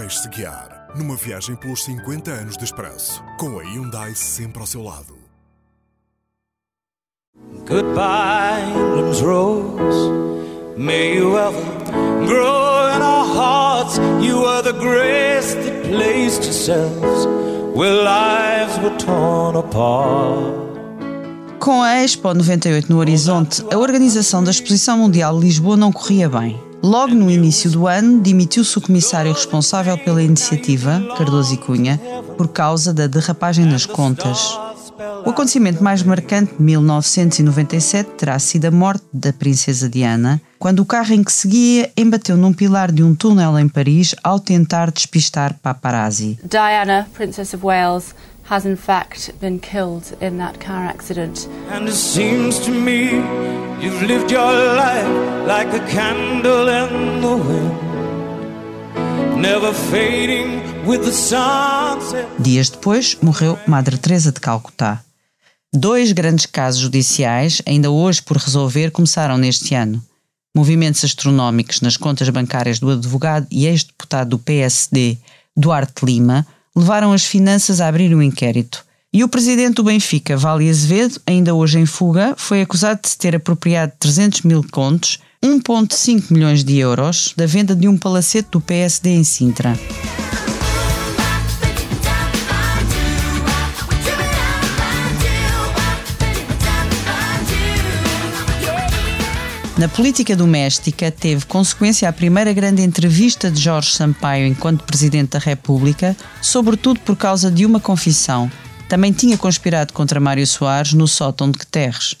Deixe-se guiar numa viagem pelos 50 anos de expresso, com a Hyundai sempre ao seu lado. Goodbye, England's rose. May you ever grow in our hearts. You are the grace that placed yourselves where lives were torn apart. Com a Expo 98 no horizonte, a organização da Exposição Mundial de Lisboa não corria bem. Logo no início do ano, demitiu-se o comissário responsável pela iniciativa, Cardoso e Cunha, por causa da derrapagem nas contas. O acontecimento mais marcante de 1997 terá sido a morte da princesa Diana, quando o carro em que seguia embateu num pilar de um túnel em Paris ao tentar despistar paparazzi. Diana, Princess of Wales, has in fact been killed in that car accident. And it seems to me you've lived your life like a candle in the wind, never fading with the sunset. Dias depois, morreu Madre Teresa de Calcutá. Dois grandes casos judiciais, ainda hoje por resolver, começaram neste ano. Movimentos astronómicos nas contas bancárias do advogado e ex-deputado do PSD, Duarte Lima, levaram as finanças a abrir um inquérito. E o presidente do Benfica, Vale Azevedo, ainda hoje em fuga, foi acusado de se ter apropriado 300 mil contos, 1,5 milhões de euros, da venda de um palacete do PSD em Sintra. Na política doméstica, teve consequência a primeira grande entrevista de Jorge Sampaio enquanto Presidente da República, sobretudo por causa de uma confissão. Também tinha conspirado contra Mário Soares no sótão de Guterres.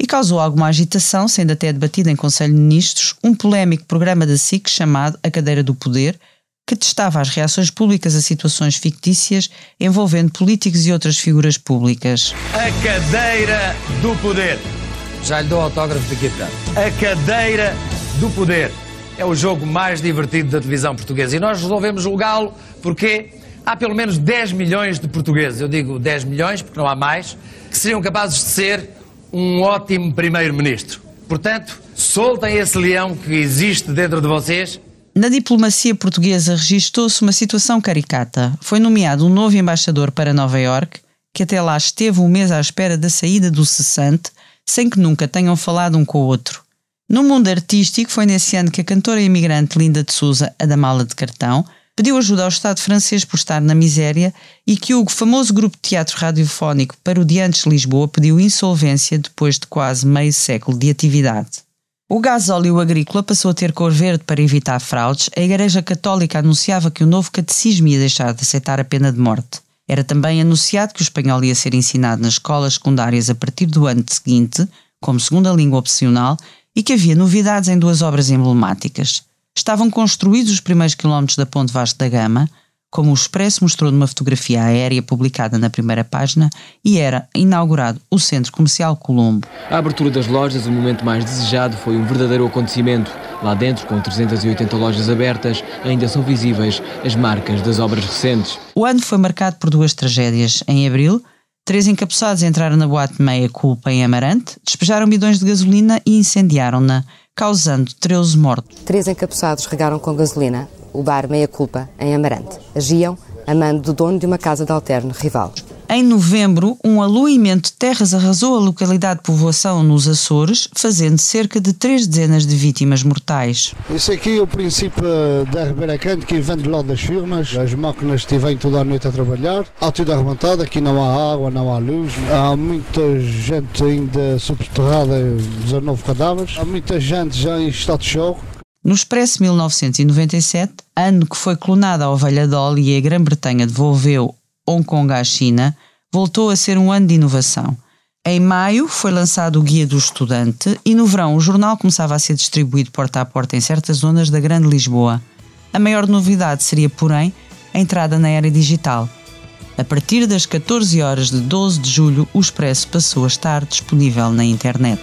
E causou alguma agitação, sendo até debatido em Conselho de Ministros, um polémico programa da SIC chamado A Cadeira do Poder, que testava as reações públicas a situações fictícias envolvendo políticos e outras figuras públicas. A Cadeira do Poder. Já lhe dou autógrafo daqui a. A Cadeira do Poder. É o jogo mais divertido da televisão portuguesa. E nós resolvemos julgá-lo porque há pelo menos 10 milhões de portugueses, eu digo 10 milhões porque não há mais, que seriam capazes de ser um ótimo primeiro-ministro. Portanto, soltem esse leão que existe dentro de vocês. Na diplomacia portuguesa registou-se uma situação caricata. Foi nomeado um novo embaixador para Nova Iorque, que até lá esteve um mês à espera da saída do cessante sem que nunca tenham falado um com o outro. No mundo artístico, foi nesse ano que a cantora imigrante Linda de Souza, a da mala de cartão, pediu ajuda ao Estado francês por estar na miséria e que o famoso grupo de teatro radiofónico Parodiantes Lisboa pediu insolvência depois de quase meio século de atividade. O gasóleo agrícola passou a ter cor verde para evitar fraudes. A Igreja Católica anunciava que o novo catecismo ia deixar de aceitar a pena de morte. Era também anunciado que o espanhol ia ser ensinado nas escolas secundárias a partir do ano seguinte, como segunda língua opcional, e que havia novidades em duas obras emblemáticas. Estavam construídos os primeiros quilómetros da Ponte Vasco da Gama, como o Expresso mostrou numa fotografia aérea publicada na primeira página, e era inaugurado o Centro Comercial Colombo. A abertura das lojas, o momento mais desejado, foi um verdadeiro acontecimento. Lá dentro, com 380 lojas abertas, ainda são visíveis as marcas das obras recentes. O ano foi marcado por duas tragédias. Em abril, três encapuçados entraram na boate Meia Culpa em Amarante, despejaram bidões de gasolina e incendiaram-na, causando 13 mortos. Três encapuçados regaram com gasolina o bar Meia Culpa, em Amarante. Agiam a mando do dono de uma casa de alterno rival. Em novembro, um aluimento de terras arrasou a localidade de povoação nos Açores, fazendo cerca de três dezenas de vítimas mortais. Isso aqui é o princípio da Ribeira Cante que vem de lá das firmas. As máquinas estiverem toda a noite a trabalhar. Há tudo arrematado, aqui não há água, não há luz. Há muita gente ainda subterrada, 19 cadáveres. Há muita gente já em estado de choque. No Expresso 1997, ano que foi clonada a ovelha Dolly e a Grã-Bretanha devolveu Hong Kong à China, voltou a ser um ano de inovação. Em maio foi lançado o Guia do Estudante e no verão o jornal começava a ser distribuído porta a porta em certas zonas da Grande Lisboa. A maior novidade seria, porém, a entrada na era digital. A partir das 14 horas de 12 de julho, o Expresso passou a estar disponível na internet.